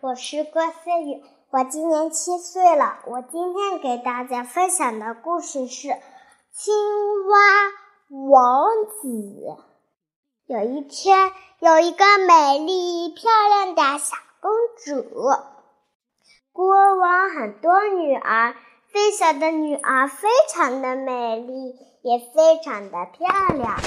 我是郭思雨，我今年七岁了。我今天给大家分享的故事是《青蛙王子》。有一天，有一个美丽漂亮的小公主，国王很多女儿，最小的女儿非常的美丽，也非常的漂亮。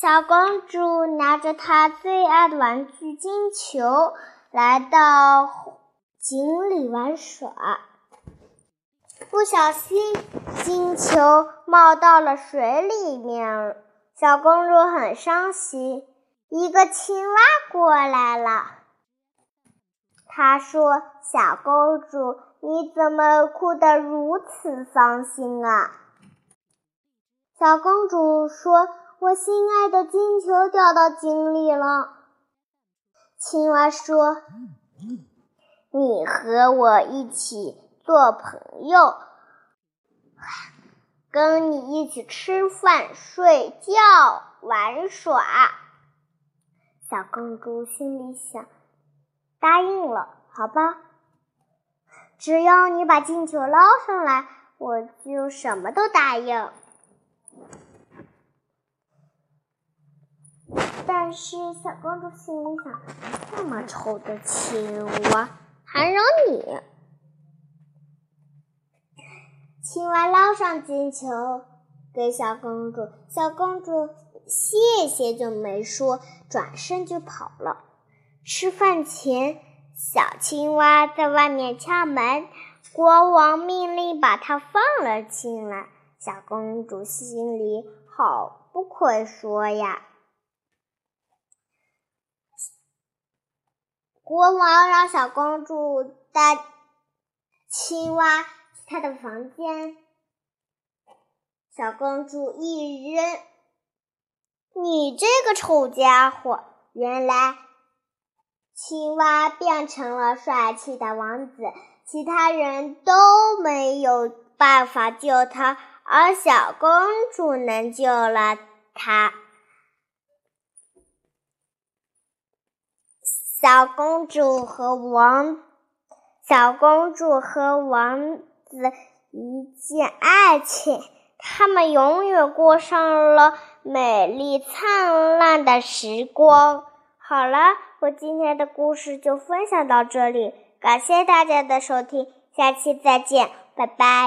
小公主拿着她最爱的玩具金球，来到井里玩耍，不小心金球冒到了水里面，小公主很伤心。一个青蛙过来了，他说：“小公主，你怎么哭得如此伤心啊？”小公主说。我心爱的金球掉到井里了。青蛙说：“你和我一起做朋友，跟你一起吃饭、睡觉、玩耍。”小公主心里想：“答应了，好吧。只要你把金球捞上来，我就什么都答应。”但是小公主心里想：这么丑的青蛙，还让你？青蛙捞上金球给小公主，小公主谢谢就没说，转身就跑了。吃饭前，小青蛙在外面敲门，国王命令把它放了进来。小公主心里好不会说呀。国王让小公主带青蛙去他的房间，小公主一扔，你这个丑家伙！原来青蛙变成了帅气的王子，其他人都没有办法救他，而小公主能救了他。小公主和王，小公主和王子一见爱情，他们永远过上了美丽灿烂的时光。好了，我今天的故事就分享到这里，感谢大家的收听，下期再见，拜拜。